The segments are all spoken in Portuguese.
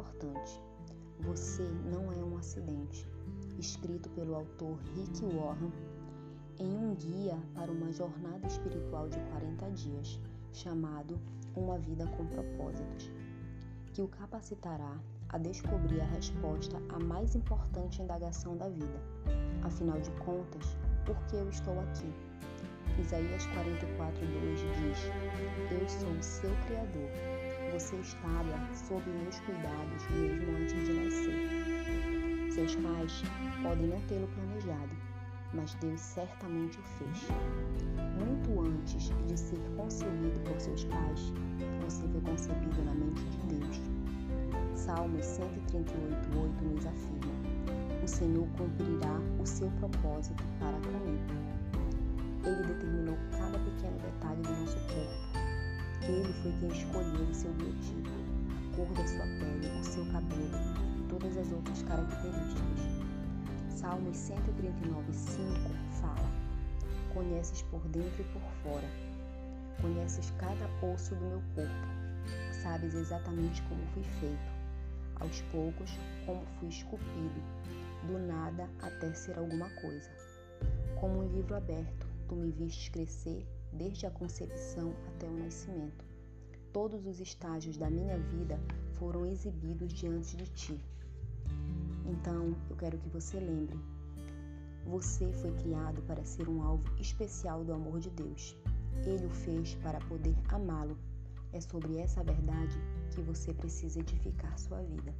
importante. Você não é um acidente, escrito pelo autor Rick Warren em um guia para uma jornada espiritual de 40 dias, chamado Uma Vida com Propósitos, que o capacitará a descobrir a resposta à mais importante indagação da vida. Afinal de contas, por que eu estou aqui? Isaías 44:2 diz: Eu sou o seu criador você estava sob meus cuidados mesmo antes de nascer. Seus pais podem não tê-lo planejado, mas Deus certamente o fez. Muito antes de ser concebido por seus pais, você foi concebido na mente de Deus. Salmos 138,8 nos afirma: O Senhor cumprirá o seu propósito para comigo. Ele determinou cada pequeno detalhe do nosso corpo. Foi quem escolheu o seu biotipo, a cor da sua pele, o seu cabelo e todas as outras características. Salmos 139, 5 fala: Conheces por dentro e por fora, conheces cada osso do meu corpo, sabes exatamente como fui feito, aos poucos como fui esculpido, do nada até ser alguma coisa. Como um livro aberto, tu me vistes crescer desde a concepção até o nascimento. Todos os estágios da minha vida foram exibidos diante de ti. Então, eu quero que você lembre: você foi criado para ser um alvo especial do amor de Deus. Ele o fez para poder amá-lo. É sobre essa verdade que você precisa edificar sua vida.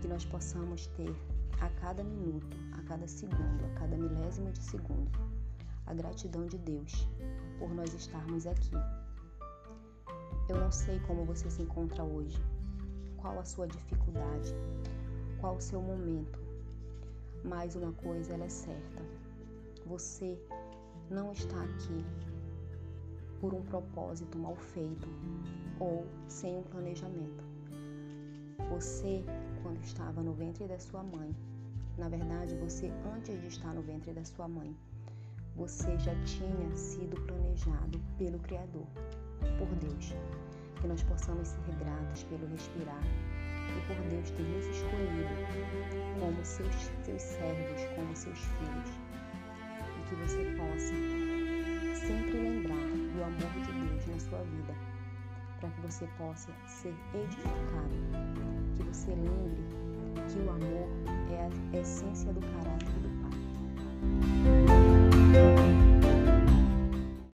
Que nós possamos ter a cada minuto, a cada segundo, a cada milésimo de segundo, a gratidão de Deus por nós estarmos aqui. Eu não sei como você se encontra hoje, qual a sua dificuldade, qual o seu momento. Mas uma coisa ela é certa. Você não está aqui por um propósito mal feito ou sem um planejamento. Você, quando estava no ventre da sua mãe, na verdade, você antes de estar no ventre da sua mãe, você já tinha sido planejado pelo Criador, por Deus. Que nós possamos ser gratos pelo respirar, e por Deus ter nos escolhido como seus, seus servos, como seus filhos. E que você possa sempre lembrar do amor de Deus na sua vida, para que você possa ser edificado. Que você lembre que o amor é a essência do caráter do Pai.